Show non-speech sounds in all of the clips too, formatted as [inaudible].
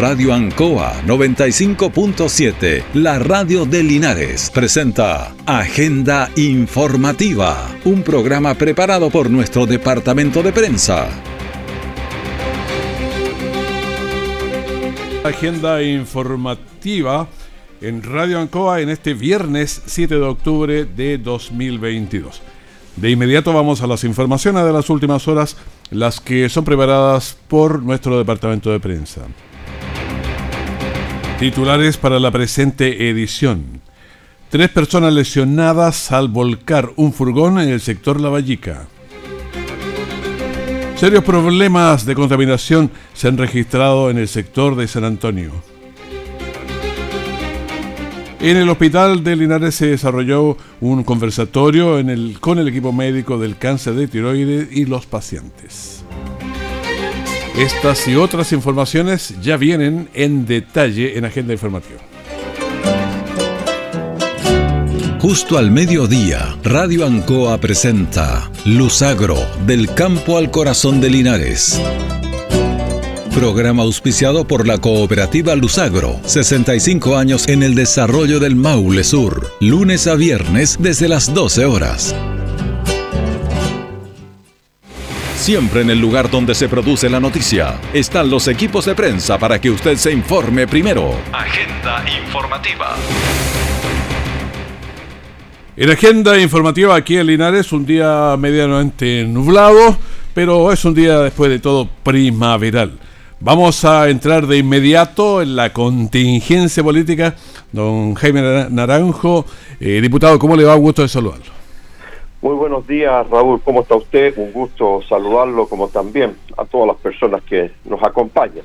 Radio Ancoa 95.7, la radio de Linares, presenta Agenda Informativa, un programa preparado por nuestro departamento de prensa. Agenda Informativa en Radio Ancoa en este viernes 7 de octubre de 2022. De inmediato vamos a las informaciones de las últimas horas, las que son preparadas por nuestro departamento de prensa. Titulares para la presente edición. Tres personas lesionadas al volcar un furgón en el sector La Vallica. Serios problemas de contaminación se han registrado en el sector de San Antonio. En el hospital de Linares se desarrolló un conversatorio con el equipo médico del cáncer de tiroides y los pacientes. Estas y otras informaciones ya vienen en detalle en Agenda Informativa. Justo al mediodía, Radio Ancoa presenta Luzagro, del campo al corazón de Linares. Programa auspiciado por la cooperativa Luzagro, 65 años en el desarrollo del Maule Sur, lunes a viernes desde las 12 horas. Siempre en el lugar donde se produce la noticia están los equipos de prensa para que usted se informe primero. Agenda informativa. En agenda informativa aquí en Linares, un día medianamente nublado, pero es un día después de todo primaveral. Vamos a entrar de inmediato en la contingencia política. Don Jaime Naranjo, eh, diputado, ¿cómo le va? Un gusto de saludarlo. Muy buenos días, Raúl. ¿Cómo está usted? Un gusto saludarlo, como también a todas las personas que nos acompañan.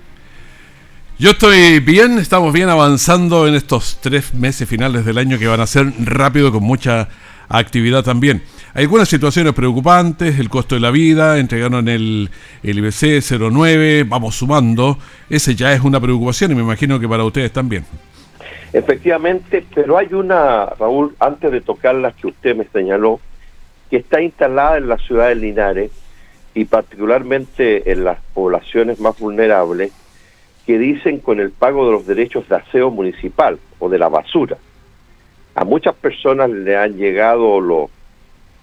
Yo estoy bien, estamos bien avanzando en estos tres meses finales del año que van a ser rápido con mucha actividad también. Hay algunas situaciones preocupantes, el costo de la vida, entregaron el, el IBC 09, vamos sumando, ese ya es una preocupación y me imagino que para ustedes también. Efectivamente, pero hay una, Raúl, antes de tocar las que usted me señaló, que está instalada en la ciudad de Linares y particularmente en las poblaciones más vulnerables que dicen con el pago de los derechos de aseo municipal o de la basura. A muchas personas le han llegado los,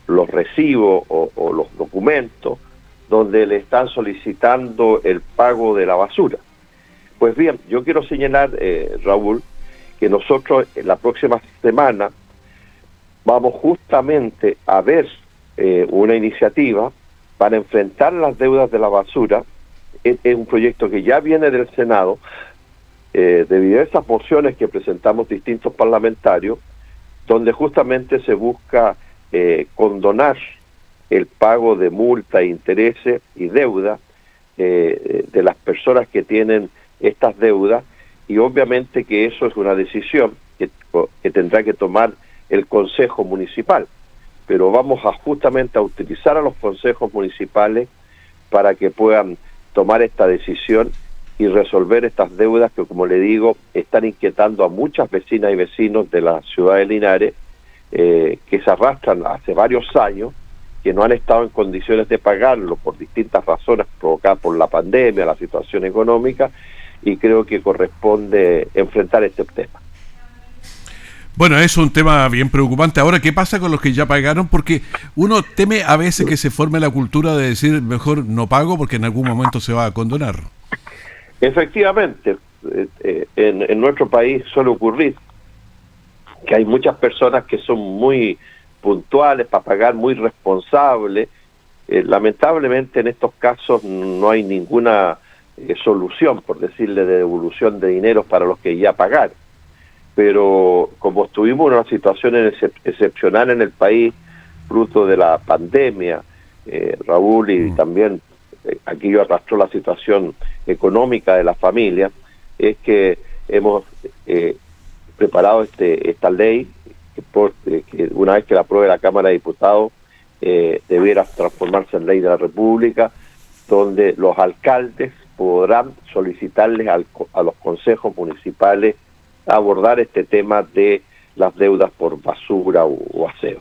los recibos o, los documentos donde le están solicitando el pago de la basura. Pues bien, yo quiero señalar, eh, Raúl, que nosotros en la próxima semana vamos justamente a ver eh, una iniciativa para enfrentar las deudas de la basura. Es, un proyecto que ya viene del Senado, eh, de diversas mociones que presentamos distintos parlamentarios, donde justamente se busca eh, condonar el pago de multa, intereses y deuda de las personas que tienen estas deudas y obviamente que eso es una decisión que tendrá que tomar el Consejo Municipal, pero vamos a justamente a utilizar a los consejos municipales para que puedan tomar esta decisión y resolver estas deudas que, como le digo, están inquietando a muchas vecinas y vecinos de la ciudad de Linares, eh, que se arrastran hace varios años, que no han estado en condiciones de pagarlo por distintas razones provocadas por la pandemia, la situación económica, y creo que corresponde enfrentar este tema. Bueno, es un tema bien preocupante. Ahora, ¿qué pasa con los que ya pagaron? Porque uno teme a veces que se forme la cultura de decir mejor no pago porque en algún momento se va a condonar. Efectivamente, eh, eh, en, nuestro país suele ocurrir que hay muchas personas que son muy puntuales para pagar, muy responsables. Eh, lamentablemente en estos casos no hay ninguna solución, por decirle, de devolución de dinero para los que ya pagaron pero como estuvimos en una situación excepcional en el país, fruto de la pandemia, eh, Raúl, y mm. también eh, aquí yo arrastró la situación económica de la familia, es que hemos eh, preparado este esta ley que, que, una vez que la apruebe la Cámara de Diputados debiera transformarse en ley de la República, donde los alcaldes podrán solicitarles a los consejos municipales abordar este tema de las deudas por basura o, aseo.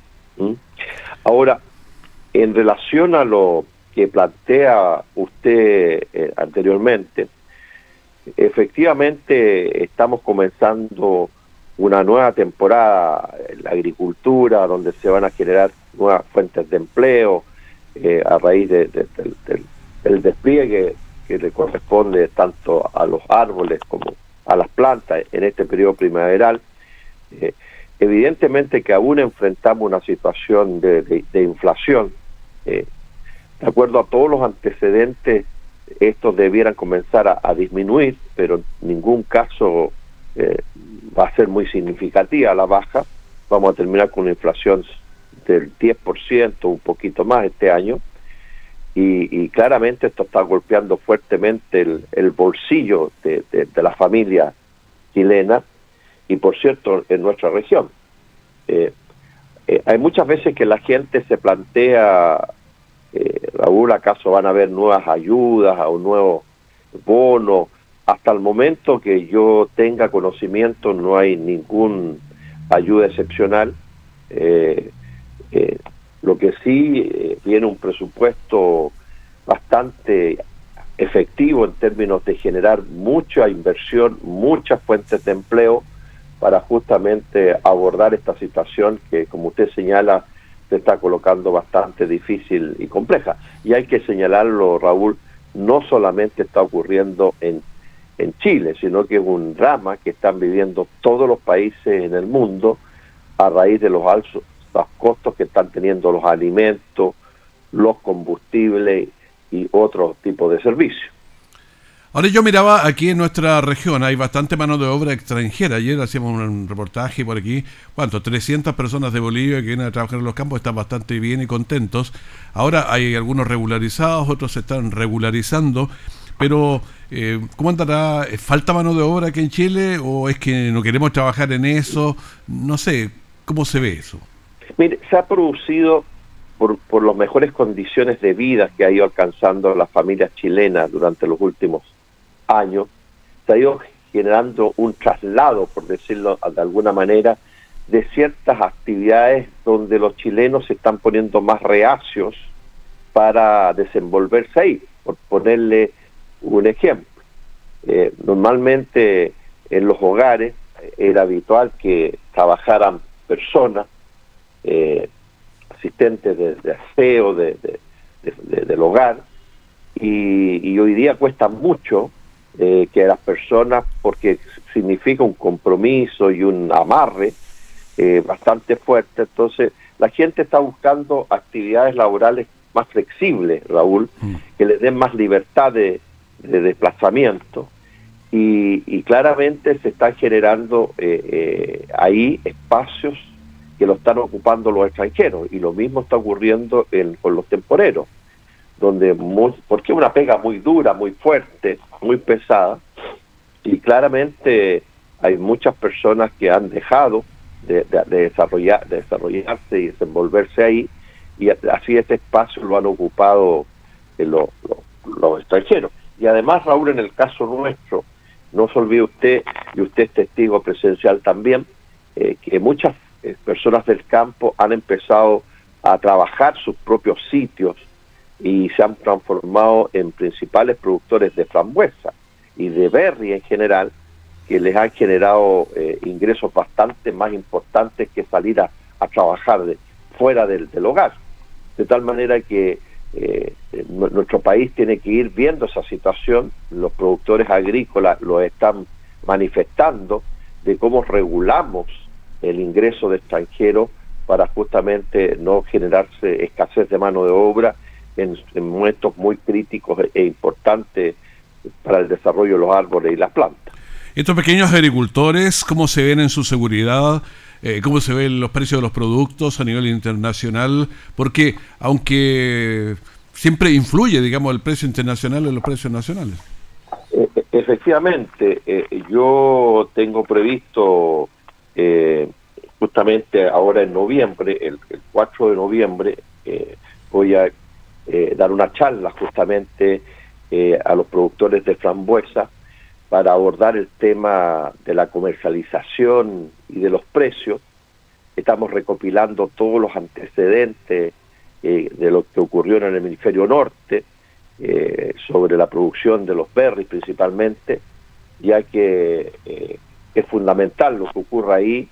Ahora, en relación a lo que plantea usted eh, anteriormente, efectivamente estamos comenzando una nueva temporada en la agricultura, donde se van a generar nuevas fuentes de empleo eh, a raíz de, del despliegue que le corresponde tanto a los árboles como a las plantas en este periodo primaveral. Eh, evidentemente que aún enfrentamos una situación de, inflación. Eh, de acuerdo a todos los antecedentes, estos debieran comenzar a, disminuir, pero en ningún caso eh, va a ser muy significativa la baja. Vamos a terminar con una inflación del 10%, un poquito más este año. Y, claramente esto está golpeando fuertemente el, bolsillo de, la familia chilena y por cierto en nuestra región. Eh, eh, hay muchas veces que la gente se plantea, eh, Raúl, ¿acaso van a haber nuevas ayudas o un nuevo bono? Hasta el momento que yo tenga conocimiento no hay ninguna ayuda excepcional. Lo que sí viene un presupuesto bastante efectivo en términos de generar mucha inversión, muchas fuentes de empleo para justamente abordar esta situación que, como usted señala, se está colocando bastante difícil y compleja. Y hay que señalarlo, Raúl, no solamente está ocurriendo en, en Chile, sino que es un drama que están viviendo todos los países en el mundo a raíz de los altos los costos que están teniendo los alimentos, los combustibles y otros tipos de servicios. Ahora yo miraba aquí en nuestra región, hay bastante mano de obra extranjera. Ayer hacíamos un reportaje por aquí, ¿cuánto? 300 personas de Bolivia que vienen a trabajar en los campos, están bastante bien y contentos. Ahora hay algunos regularizados, otros se están regularizando, pero eh, ¿cómo andará? ¿Falta mano de obra aquí en Chile o es que no queremos trabajar en eso? No sé, ¿cómo se ve eso? Mire, se ha producido por, por las mejores condiciones de vida que ha ido alcanzando las familias chilenas durante los últimos años, se ha ido generando un traslado, por decirlo de alguna manera, de ciertas actividades donde los chilenos se están poniendo más reacios para desenvolverse ahí, por ponerle un ejemplo. Eh, normalmente en los hogares era habitual que trabajaran personas, eh, asistentes de, aseo de, del hogar, y, hoy día cuesta mucho eh, que las personas, porque significa un compromiso y un amarre eh, bastante fuerte, entonces la gente está buscando actividades laborales más flexibles, Raúl, mm. que les den más libertad de, desplazamiento. Y, claramente se están generando eh, ahí espacios que lo están ocupando los extranjeros y lo mismo está ocurriendo con los temporeros donde porque es una pega muy dura, muy fuerte, muy pesada, y claramente hay muchas personas que han dejado de, desarrollar, de desarrollarse y desenvolverse ahí, y así este espacio lo han ocupado eh, los, extranjeros. Y además, Raúl, en el caso nuestro, no se olvide usted, y usted es testigo presencial también, eh, que muchas eh, personas del campo han empezado a trabajar sus propios sitios, y se han transformado en principales productores de frambuesa y de berry en general, que les han generado eh, ingresos bastante más importantes que salir a, trabajar fuera del, hogar. De tal manera que eh, nuestro país tiene que ir viendo esa situación, los productores agrícolas lo están manifestando, de cómo regulamos el ingreso de extranjeros para justamente no generarse escasez de mano de obra en, momentos muy críticos e importantes para el desarrollo de los árboles y las plantas. Estos pequeños agricultores, ¿cómo se ven en su seguridad? Eh, ¿Cómo se ven los precios de los productos a nivel internacional? Porque aunque siempre influye, digamos, el precio internacional en los precios nacionales. E, e, efectivamente, eh, yo tengo previsto eh, justamente ahora en noviembre, el, el 4 de noviembre, voy a eh, dar una charla justamente eh, a los productores de frambuesa para abordar el tema de la comercialización y de los precios. Estamos recopilando todos los antecedentes eh, de lo que ocurrió en el hemisferio norte sobre la producción de los berries principalmente ya que eh, es fundamental lo que ocurra ahí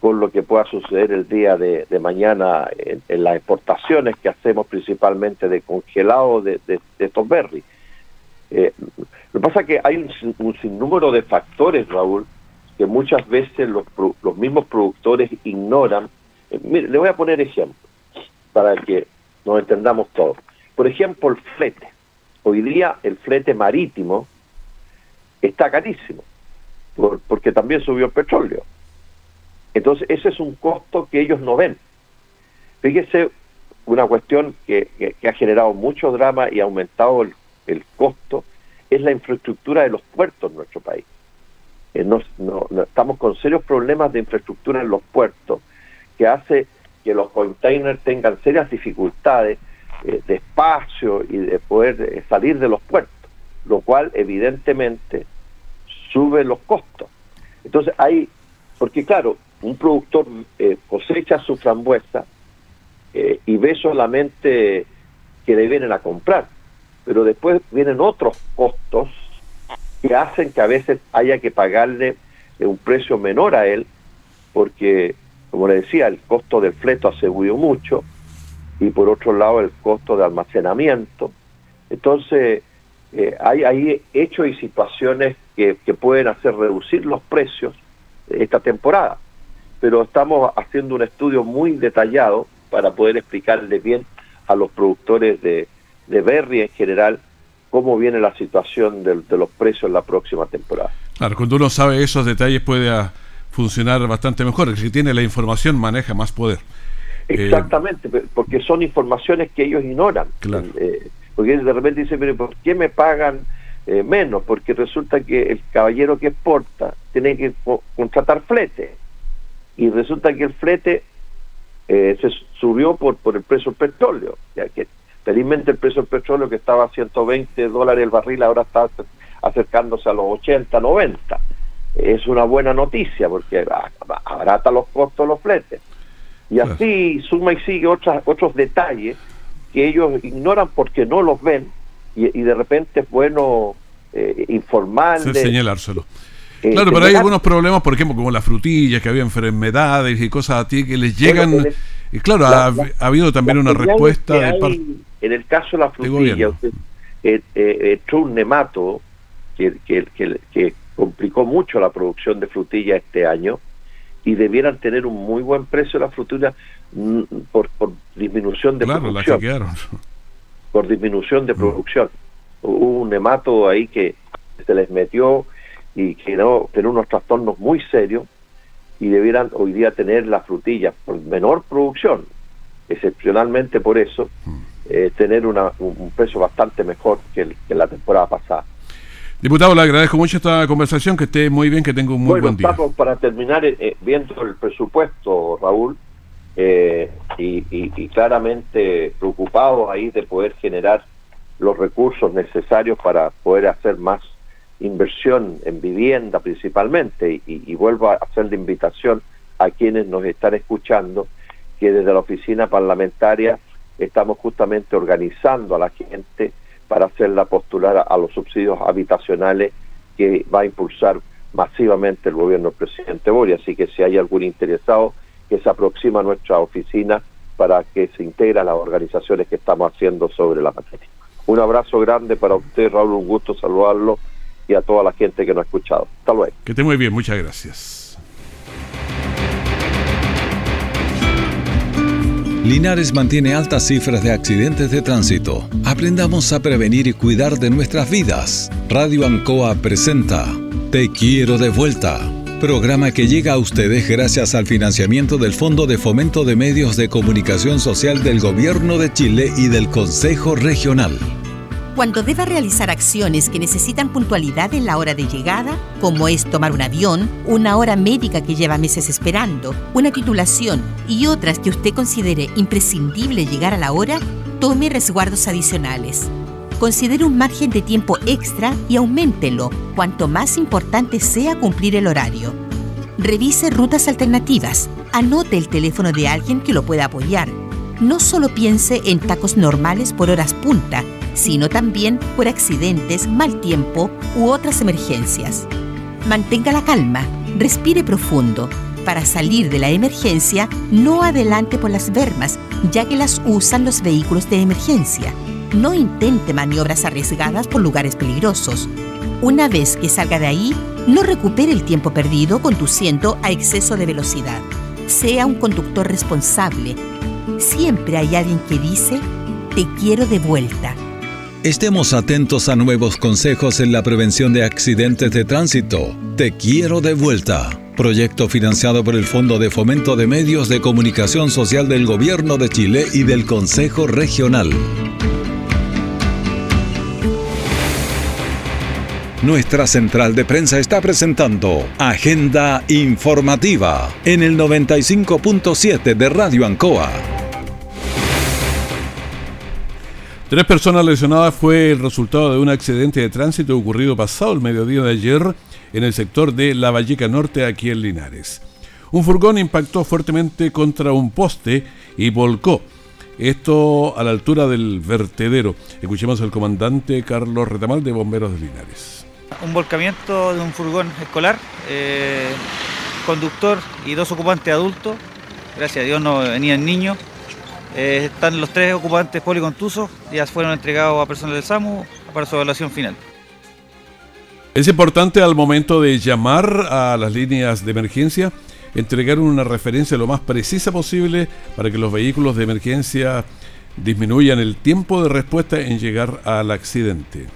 con lo que pueda suceder el día de, mañana en, las exportaciones que hacemos principalmente de congelado de, estos berries. Eh, lo que pasa es que hay un, sinnúmero de factores, Raúl, que muchas veces los, los mismos productores ignoran. Eh, mire, le voy a poner ejemplo para que nos entendamos todos. Por ejemplo, el flete. Hoy día el flete marítimo está carísimo, porque también subió el petróleo. Entonces, ese es un costo que ellos no ven. Fíjese, una cuestión que, ha generado mucho drama y ha aumentado el, costo es la infraestructura de los puertos en nuestro país. Eh, no, estamos con serios problemas de infraestructura en los puertos que hace que los containers tengan serias dificultades eh, de espacio y de poder eh, salir de los puertos, lo cual evidentemente sube los costos. Entonces hay, porque claro, un productor eh, cosecha su frambuesa y ve solamente que le vienen a comprar, pero después vienen otros costos que hacen que a veces haya que pagarle un precio menor a él, porque, como le decía, el costo del fleto ha subido mucho, y por otro lado el costo de almacenamiento. Entonces, eh, hay, hay hechos y situaciones que, que pueden hacer reducir los precios esta temporada, pero estamos haciendo un estudio muy detallado para poder explicarle bien a los productores de, de berry en general cómo viene la situación de, de, los precios en la próxima temporada. Claro, cuando uno sabe esos detalles puede ah, funcionar bastante mejor. Si tiene la información maneja más poder. Eh, Exactamente, porque son informaciones que ellos ignoran. Eh, porque de repente dicen, pero ¿por qué me pagan eh, menos? Porque resulta que el caballero que exporta tiene que contratar flete. Y resulta que el flete se subió por, por el precio del petróleo. Ya que felizmente el precio del petróleo que estaba a 120 dólares el barril ahora está acercándose a los 80, 90. Es una buena noticia porque abarata los costos los fletes. Y así suma y sigue otras, otros detalles que ellos ignoran porque no los ven y, de repente es bueno eh, informarles. señalárselo. Eh, claro, pero hay algunos problemas, por ejemplo, como las frutillas, que había enfermedades y cosas a ti que les llegan. y claro, ha, habido también una respuesta de En el caso de la frutilla, usted, eh, eh, un nemato que, que, que, que complicó mucho la producción de frutilla este año y debieran tener un muy buen precio la frutura mm, por, por disminución de producción. Por disminución de mm. producción. Hubo un nemato ahí que se les metió y que no tener unos trastornos muy serios y debieran hoy día tener la frutilla por menor producción, excepcionalmente por eso, mm. eh, tener una, un, precio bastante mejor que, que la temporada pasada. Diputado, le agradezco mucho esta conversación, que esté muy bien, que tenga un muy buen día. Estamos para terminar eh, eh, viendo el presupuesto, Raúl, eh, y, claramente preocupados ahí de poder generar los recursos necesarios para poder hacer más inversión en vivienda principalmente, y, vuelvo a hacer la invitación a quienes nos están escuchando, que desde la oficina parlamentaria estamos justamente organizando a la gente para hacerla postular a, los subsidios habitacionales que va a impulsar masivamente el gobierno del presidente Boria. Así que si hay algún interesado que se aproxima a nuestra oficina para que se integre a las organizaciones que estamos haciendo sobre la materia. Un abrazo grande para usted, Raúl, un gusto saludarlo y a toda la gente que nos ha escuchado. Hasta luego. Que esté muy bien, muchas gracias. Linares mantiene altas cifras de accidentes de tránsito. Aprendamos a prevenir y cuidar de nuestras vidas. Radio Ancoa presenta Te quiero de vuelta. Programa que llega a ustedes gracias al financiamiento del Fondo de Fomento de Medios de Comunicación Social del Gobierno de Chile y del Consejo Regional cuando deba realizar acciones que necesitan puntualidad en la hora de llegada, como es tomar un avión, una hora médica que lleva meses esperando, una titulación y otras que usted considere imprescindible llegar a la hora, tome resguardos adicionales. Considere un margen de tiempo extra y auméntelo cuanto más importante sea cumplir el horario. Revise rutas alternativas, anote el teléfono de alguien que lo pueda apoyar. No solo piense en tacos normales por horas punta, sino también por accidentes, mal tiempo u otras emergencias. Mantenga la calma, respire profundo. Para salir de la emergencia, no adelante por las bermas, ya que las usan los vehículos de emergencia. No intente maniobras arriesgadas por lugares peligrosos. Una vez que salga de ahí, no recupere el tiempo perdido conduciendo a exceso de velocidad. Sea un conductor responsable. Siempre hay alguien que dice, te quiero de vuelta. Estemos atentos a nuevos consejos en la prevención de accidentes de tránsito. Te quiero de vuelta. Proyecto financiado por el Fondo de Fomento de Medios de Comunicación Social del Gobierno de Chile y del Consejo Regional. Nuestra central de prensa está presentando Agenda Informativa en el 95.7 de Radio Ancoa. Tres personas lesionadas fue el resultado de un accidente de tránsito ocurrido pasado el mediodía de ayer en el sector de La Valleca Norte, aquí en Linares. Un furgón impactó fuertemente contra un poste y volcó. Esto a la altura del vertedero. Escuchemos al comandante Carlos Retamal de Bomberos de Linares. Un volcamiento de un furgón escolar, eh, conductor y dos ocupantes adultos. Gracias a Dios no venían niños. Eh, están los tres ocupantes policontusos, ya fueron entregados a personal del SAMU para su evaluación final. Es importante al momento de llamar a las líneas de emergencia entregar una referencia lo más precisa posible para que los vehículos de emergencia disminuyan el tiempo de respuesta en llegar al accidente.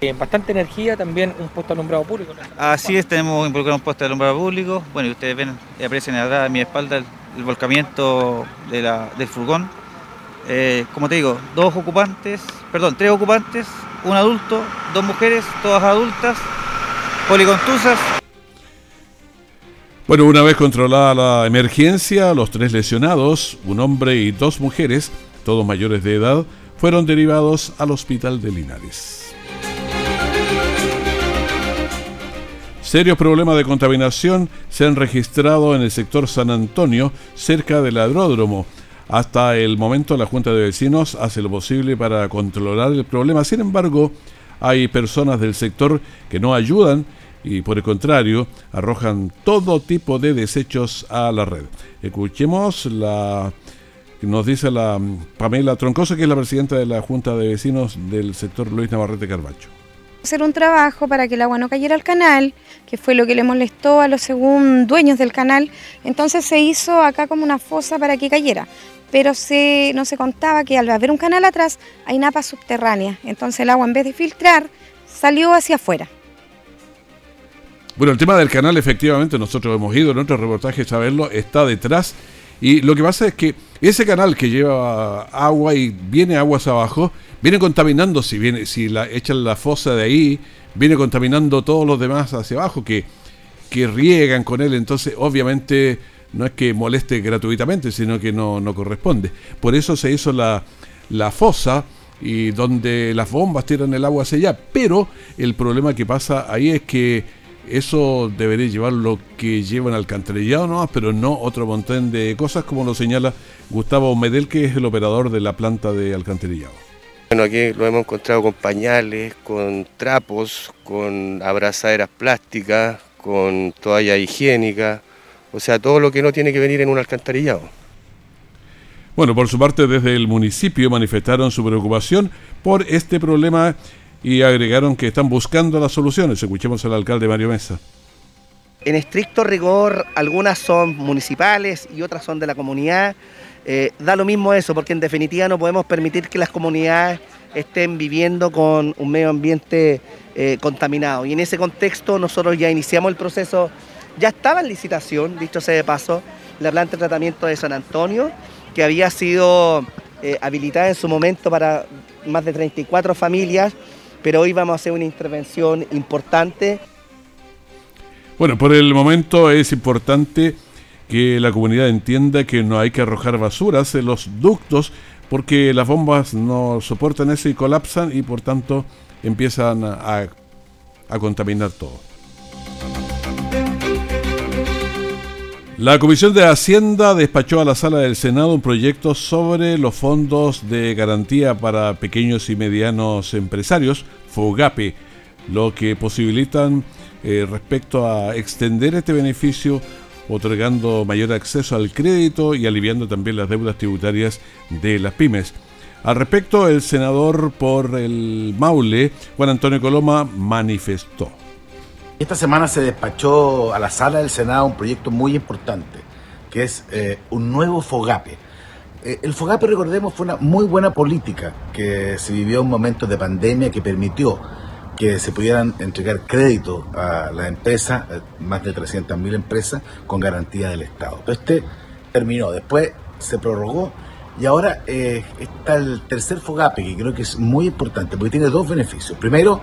En bastante energía también un puesto de alumbrado público. Así es, tenemos involucrado un puesto de alumbrado público. Bueno, y ustedes ven y aprecian atrás a mi espalda el, volcamiento del furgón eh, como te digo, dos ocupantes, perdón, tres ocupantes, un adulto, dos mujeres, todas adultas, policontusas. Bueno, una vez controlada la emergencia, los tres lesionados, un hombre y dos mujeres, todos mayores de edad, fueron derivados al hospital de Linares. Serios problemas de contaminación se han registrado en el sector San Antonio, cerca del aeródromo. Hasta el momento la Junta de Vecinos hace lo posible para controlar el problema. Sin embargo, hay personas del sector que no ayudan y por el contrario arrojan todo tipo de desechos a la red. Escuchemos la nos dice la Pamela Troncoso, que es la presidenta de la Junta de Vecinos del sector Luis Navarrete Carbacho. Hacer un trabajo para que el agua no cayera al canal, que fue lo que le molestó a los según dueños del canal. Entonces se hizo acá como una fosa para que cayera pero no se contaba que al haber un canal atrás hay napas subterráneas, entonces el agua en vez de filtrar salió hacia afuera. Bueno, el tema del canal efectivamente nosotros hemos ido en otros reportajes a verlo, está detrás y lo que pasa es que ese canal que lleva agua y viene aguas abajo, viene contaminando, si viene, si la echan la fosa de ahí, viene contaminando todos los demás hacia abajo que, que riegan con él, entonces obviamente no es que moleste gratuitamente, sino que no, corresponde. Por eso se hizo la, la fosa y donde las bombas tiran el agua hacia allá. Pero el problema que pasa ahí es que eso debería llevar lo que llevan alcantarillado nomás, pero no otro montón de cosas, como lo señala Gustavo Medel, que es el operador de la planta de alcantarillado. Bueno, aquí lo hemos encontrado con pañales, con trapos, con abrazaderas plásticas, con toalla higiénica o sea, todo lo que no tiene que venir en un alcantarillado. Bueno, por su parte, desde el municipio manifestaron su preocupación por este problema y agregaron que están buscando las soluciones. Escuchemos al alcalde Mario Mesa. En estricto rigor, algunas son municipales y otras son de la comunidad. Eh, da lo mismo eso, porque en definitiva no podemos permitir que las comunidades estén viviendo con un medio ambiente eh, contaminado. Y en ese contexto nosotros ya iniciamos el proceso ya estaba en licitación, dicho sea de paso, la planta de tratamiento de San Antonio, que había sido eh, habilitada en su momento para más de 34 familias, pero hoy vamos a hacer una intervención importante. Bueno, por el momento es importante que la comunidad entienda que no hay que arrojar basuras en los ductos porque las bombas no soportan eso y colapsan y por tanto empiezan a contaminar todo. La Comisión de Hacienda despachó a la Sala del Senado un proyecto sobre los fondos de garantía para pequeños y medianos empresarios, FOGAPE, lo que posibilitan eh, respecto a extender este beneficio otorgando mayor acceso al crédito y aliviando también las deudas tributarias de las pymes. Al respecto, el senador por el Maule, Juan Antonio Coloma, manifestó. Esta semana se despachó a la sala del Senado un proyecto muy importante, que es eh, un nuevo FOGAPE. Eh, el FOGAPE, recordemos, fue una muy buena política que se vivió en momentos de pandemia que permitió que se pudieran entregar crédito a las empresas, eh, más de 300.000 empresas, con garantía del Estado. este terminó, después se prorrogó y ahora está el tercer FOGAPE, que creo que es muy importante, porque tiene dos beneficios. Primero,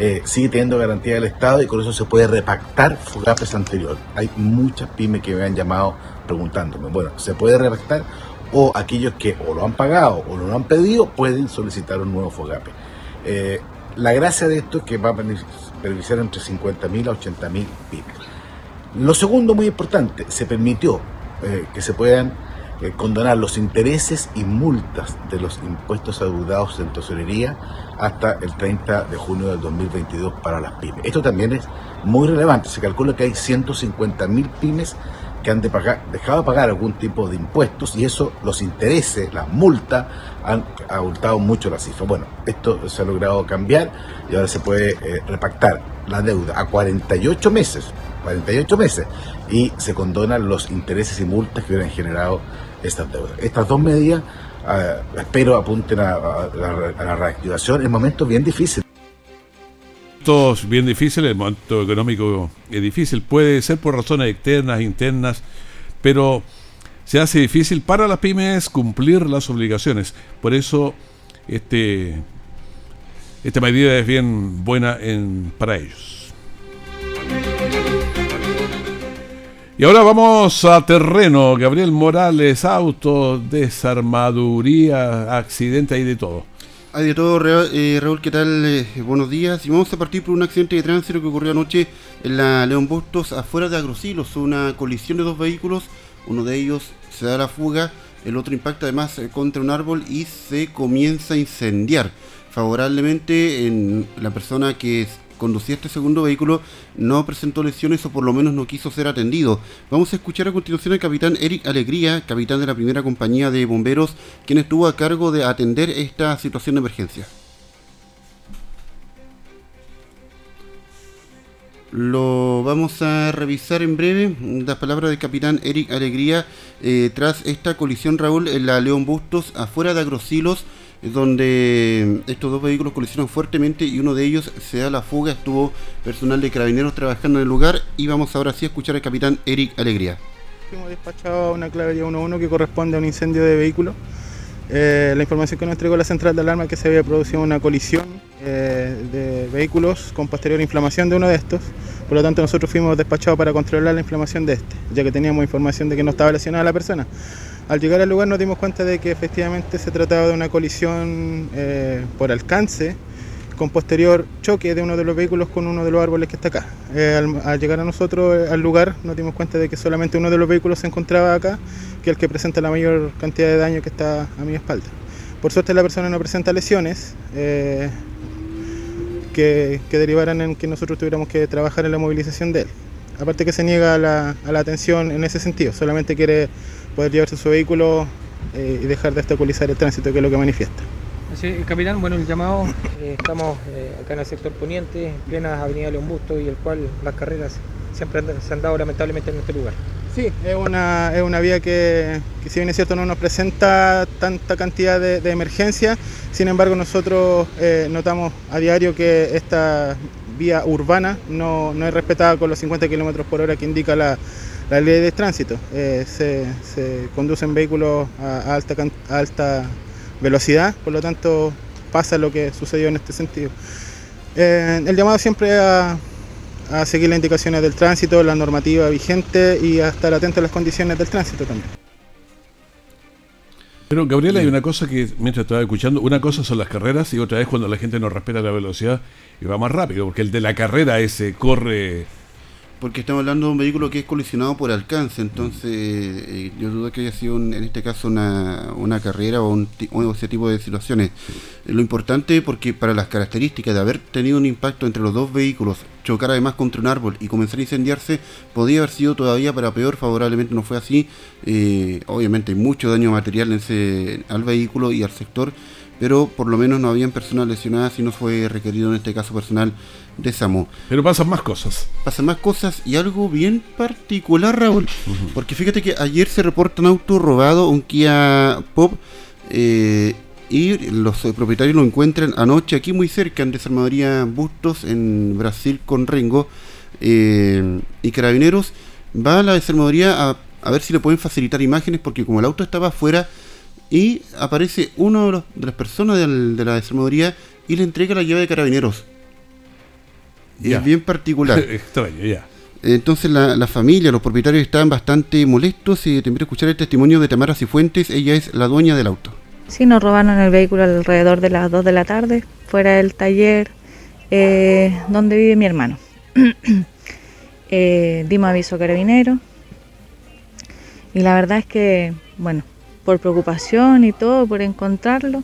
eh, sigue teniendo garantía del Estado y con eso se puede repactar FOGAPES anterior. Hay muchas pymes que me han llamado preguntándome, bueno, ¿se puede repactar? O aquellos que o lo han pagado o lo han pedido pueden solicitar un nuevo FOGAPE. Eh, la gracia de esto es que va a beneficiar entre 50.000 a 80.000 pymes. Lo segundo muy importante, se permitió que se puedan eh, condonar los intereses y multas de los impuestos adeudados en tesorería hasta el 30 de junio del 2022 para las pymes. Esto también es muy relevante. Se calcula que hay 150.000 pymes que han dejado de pagar algún tipo de impuestos y eso, los intereses, las multas, han abultado mucho la cifra. Bueno, esto se ha logrado cambiar y ahora se puede eh, repactar la deuda a 48 meses, 48 meses, y se condonan los intereses y multas que hubieran generado estas deudas. Estas dos medidas ah, espero apunten a, la reactivación en momentos bien difíciles. Momentos bien difíciles, el momento económico es difícil, puede ser por razones externas, internas, pero se hace difícil para las pymes cumplir las obligaciones. Por eso este, esta medida es bien buena en, para ellos. Y ahora vamos a terreno. Gabriel Morales, auto, desarmaduría, accidente, hay de todo. Hay de todo, eh, Raúl, ¿qué tal? Eh, buenos días. Y vamos a partir por un accidente de tránsito que ocurrió anoche en la León Bustos, afuera de Agrosilos. Una colisión de dos vehículos, uno de ellos se da la fuga, el otro impacta además eh, contra un árbol y se comienza a incendiar. Favorablemente en la persona que conducía este segundo vehículo no presentó lesiones o por lo menos no quiso ser atendido. Vamos a escuchar a continuación al capitán Eric Alegría, capitán de la primera compañía de bomberos, quien estuvo a cargo de atender esta situación de emergencia. Lo vamos a revisar en breve. Las palabras del capitán Eric Alegría eh, tras esta colisión, Raúl, en la León Bustos, afuera de Agrosilos donde estos dos vehículos colisionan fuertemente y uno de ellos se da la fuga. Estuvo personal de carabineros trabajando en el lugar y vamos ahora sí a escuchar al capitán Eric Alegría. Hemos despachado una clavería 1-1 que corresponde a un incendio de vehículo. Eh, la información que nos entregó la central de alarma es que se había producido una colisión eh, de vehículos con posterior inflamación de uno de estos. Por lo tanto, nosotros fuimos despachados para controlar la inflamación de este, ya que teníamos información de que no estaba lesionada la persona. Al llegar al lugar nos dimos cuenta de que efectivamente se trataba de una colisión eh, por alcance con posterior choque de uno de los vehículos con uno de los árboles que está acá. Eh, al, llegar a nosotros eh, al lugar nos dimos cuenta de que solamente uno de los vehículos se encontraba acá, que es el que presenta la mayor cantidad de daño que está a mi espalda. Por suerte la persona no presenta lesiones que, derivaran en que nosotros tuviéramos que trabajar en la movilización de él. Aparte que se niega a la, a la atención en ese sentido, solamente quiere poder llevarse su vehículo eh, y dejar de obstaculizar el tránsito, que es lo que manifiesta. Sí, capitán, bueno, el llamado, eh, estamos eh, acá en el sector poniente, en plena avenida León Busto, y el cual las carreras siempre se han dado lamentablemente en este lugar. Sí, es una, es una vía que, si bien es cierto no nos presenta tanta cantidad de, de emergencia, sin embargo nosotros notamos a diario que esta vía urbana no, no es respetada con los 50 km por hora que indica la, la ley de tránsito. Eh, se, conducen vehículos a alta, alta velocidad, por lo tanto pasa lo que sucedió en este sentido. Eh, el llamado siempre a, a seguir las indicaciones del tránsito, la normativa vigente y a estar atento a las condiciones del tránsito también. Pero Gabriela, hay una cosa que mientras estaba escuchando, una cosa son las carreras y otra es cuando la gente no respeta la velocidad y va más rápido, porque el de la carrera ese corre Porque estamos hablando de un vehículo que es colisionado por alcance, entonces eh, yo dudo que haya sido en este caso una, una carrera o, un, o ese tipo de situaciones. Lo importante porque para las características de haber tenido un impacto entre los dos vehículos, chocar además contra un árbol y comenzar a incendiarse, podía haber sido todavía para peor, favorablemente no fue así. Eh, obviamente hay mucho daño material en ese, al vehículo y al sector, pero por lo menos no habían personas lesionadas y no fue requerido en este caso personal de SAMU. Pero pasan más cosas. Pasan más cosas y algo bien particular, Raúl. Porque fíjate que ayer se reporta un auto robado, un Kia Pop, eh, y los propietarios lo encuentran anoche aquí muy cerca, en Desarmadoría Bustos, en Brasil, con Rengo. Eh, y Carabineros va a la Desarmadoría a, a ver si le pueden facilitar imágenes, porque como el auto estaba afuera y aparece uno de, las personas de la desarmadoría y le entrega la llave de carabineros. Es bien particular. [laughs] Extraño, ya. Entonces la, familia, los propietarios estaban bastante molestos y te invito a escuchar el testimonio de Tamara Cifuentes, ella es la dueña del auto. Sí, nos robaron el vehículo alrededor de las 2 de la tarde, fuera del taller eh, donde vive mi hermano. [clears throat] eh, dimos aviso a carabinero y la verdad es que, bueno, por preocupación y todo, por encontrarlo,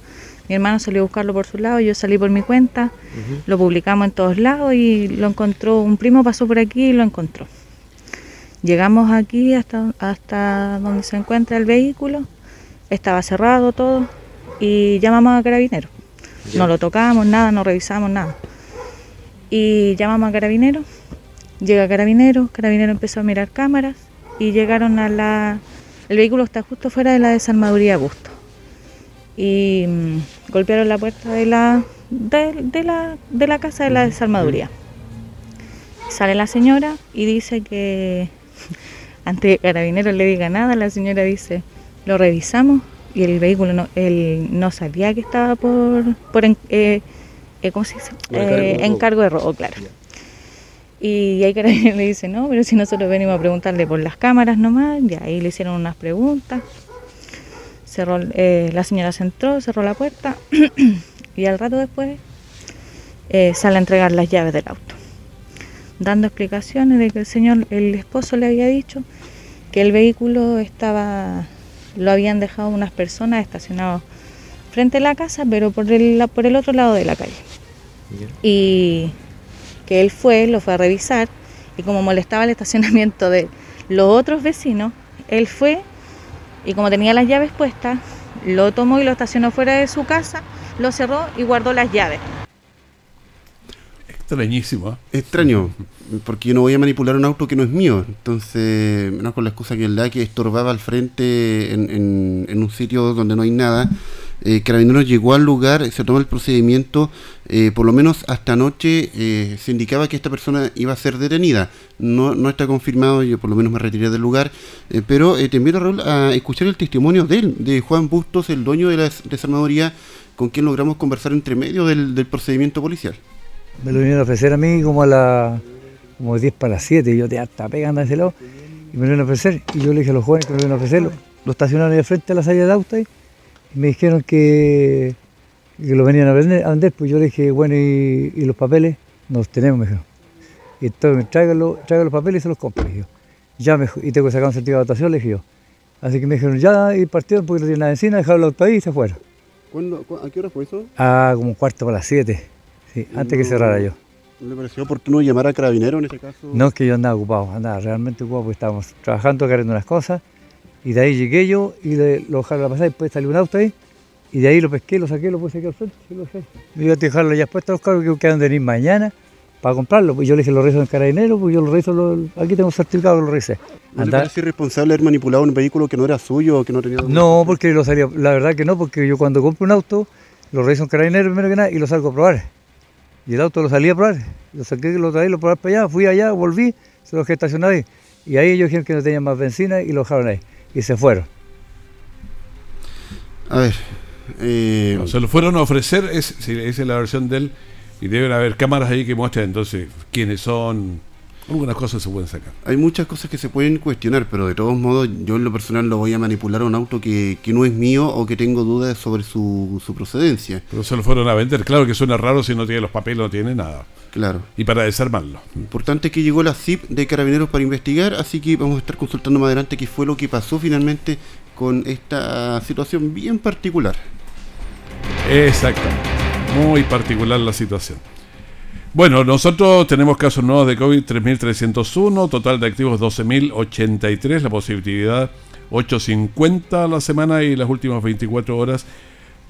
mi hermano salió a buscarlo por su lado, yo salí por mi cuenta, lo publicamos en todos lados y lo encontró, un primo pasó por aquí y lo encontró. Llegamos aquí hasta, hasta donde se encuentra el vehículo, estaba cerrado todo y llamamos a carabineros. No lo tocamos, nada, no revisamos nada. Y llamamos a carabineros, llega carabinero, carabinero empezó a mirar cámaras y llegaron a la... El vehículo está justo fuera de la desarmaduría Gusto y mm, golpearon la puerta de la, de, la, de la casa de la desarmaduría. Sale la señora y dice que [laughs] antes que carabinero le diga nada, la señora dice, lo revisamos y el vehículo no, él no sabía que estaba por, por eh, eh, ¿cómo se dice? Eh, encargo de robo, claro. Y ahí [laughs] le dice, no, pero si nosotros venimos a preguntarle por las cámaras nomás, y ahí le hicieron unas preguntas cerró, eh, la señora se entró, cerró la puerta [clears throat] y al rato después eh, sale a entregar las llaves del auto, dando explicaciones de que el señor, el esposo le había dicho que el vehículo estaba, lo habían dejado unas personas estacionados frente a la casa, pero por el, por el otro lado de la calle. Y que él fue, lo fue a revisar y como molestaba el estacionamiento de los otros vecinos, él fue y como tenía las llaves puestas, lo tomó y lo estacionó fuera de su casa, lo cerró y guardó las llaves. Extrañísimo. ¿eh? Extraño, porque yo no voy a manipular un auto que no es mío. Entonces, menos con la excusa que él da que estorbaba al frente en, en un sitio donde no hay nada eh, Carabineros llegó al lugar, se tomó el procedimiento, eh, por lo menos hasta anoche eh, se indicaba que esta persona iba a ser detenida. No, no está confirmado, yo por lo menos me retiré del lugar, eh, pero te invito Raúl, a escuchar el testimonio de él, de Juan Bustos, el dueño de la desarmadoría, con quien logramos conversar entre medio del, procedimiento policial. Me lo vinieron a ofrecer a mí como a las como 10 para las 7, y yo te hasta pegando a ese lado, y me lo vinieron a ofrecer, y yo le dije a los jóvenes que me lo vinieron a ofrecerlo, lo estacionaron de frente a la salida de auto me dijeron que, que lo venían a vender, pues yo le dije, bueno, ¿y, los papeles? Nos tenemos, me dijeron. Y entonces, tráigalo, los papeles y se los compro, dije yo. Ya me, y tengo que sacar un certificado de votación, le dije yo. Así que me dijeron, ya, y partieron porque no tienen la encina, dejaron el ahí y se fueron. ¿A qué hora fue eso? Ah, como un cuarto para las siete, sí, antes que cerrara yo. ¿No le pareció oportuno llamar a carabinero en ese caso? No, es que yo andaba ocupado, andaba realmente ocupado porque estábamos trabajando, cargando unas cosas y de ahí llegué yo y de, lo dejaron a pasar, después salió un auto ahí, y de ahí lo pesqué, lo saqué, lo puse aquí al frente, y lo dejé. Me iba a dejarlo ya puesto a los carros que quedan de venir mañana para comprarlo. Pues yo le dije, lo rezo en carabinero, pues yo lo rezo, aquí tengo un certificado que lo recé. ¿No le parece irresponsable haber manipulado un vehículo que no era suyo o que no tenía... No, porque lo salía, la verdad que no, porque yo cuando compro un auto, lo rezo en carabinero primero que nada y lo salgo a probar. Y el auto lo salí a probar, lo saqué, lo traí, lo probé para allá, fui allá, volví, se lo dejé estacionado ahí. Y ahí ellos dijeron que no tenían más benzina y lo dejaron ahí y se fueron. A ver. Eh, se lo fueron a ofrecer, es, esa es la versión de él, y deben haber cámaras ahí que muestran entonces quiénes son. Algunas cosas se pueden sacar. Hay muchas cosas que se pueden cuestionar, pero de todos modos yo en lo personal lo voy a manipular a un auto que, no es mío o que tengo dudas sobre su, su procedencia. Pero se lo fueron a vender. Claro que suena raro si no tiene los papeles, no tiene nada. Claro. Y para desarmarlo. Importante que llegó la CIP de Carabineros para investigar, así que vamos a estar consultando más adelante qué fue lo que pasó finalmente con esta situación bien particular. Exacto. Muy particular la situación. Bueno, nosotros tenemos casos nuevos de COVID 3.301, total de activos 12.083, la positividad 8.50 a la semana y las últimas 24 horas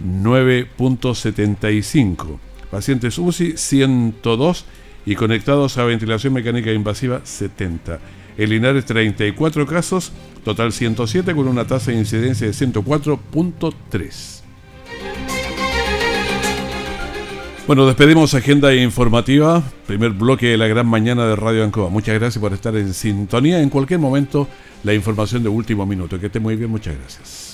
9.75. Pacientes UCI 102 y conectados a ventilación mecánica invasiva 70. El Linares 34 casos, total 107 con una tasa de incidencia de 104.3. Bueno, despedimos agenda informativa, primer bloque de la gran mañana de Radio Ancoa. Muchas gracias por estar en sintonía. En cualquier momento, la información de último minuto. Que esté muy bien, muchas gracias.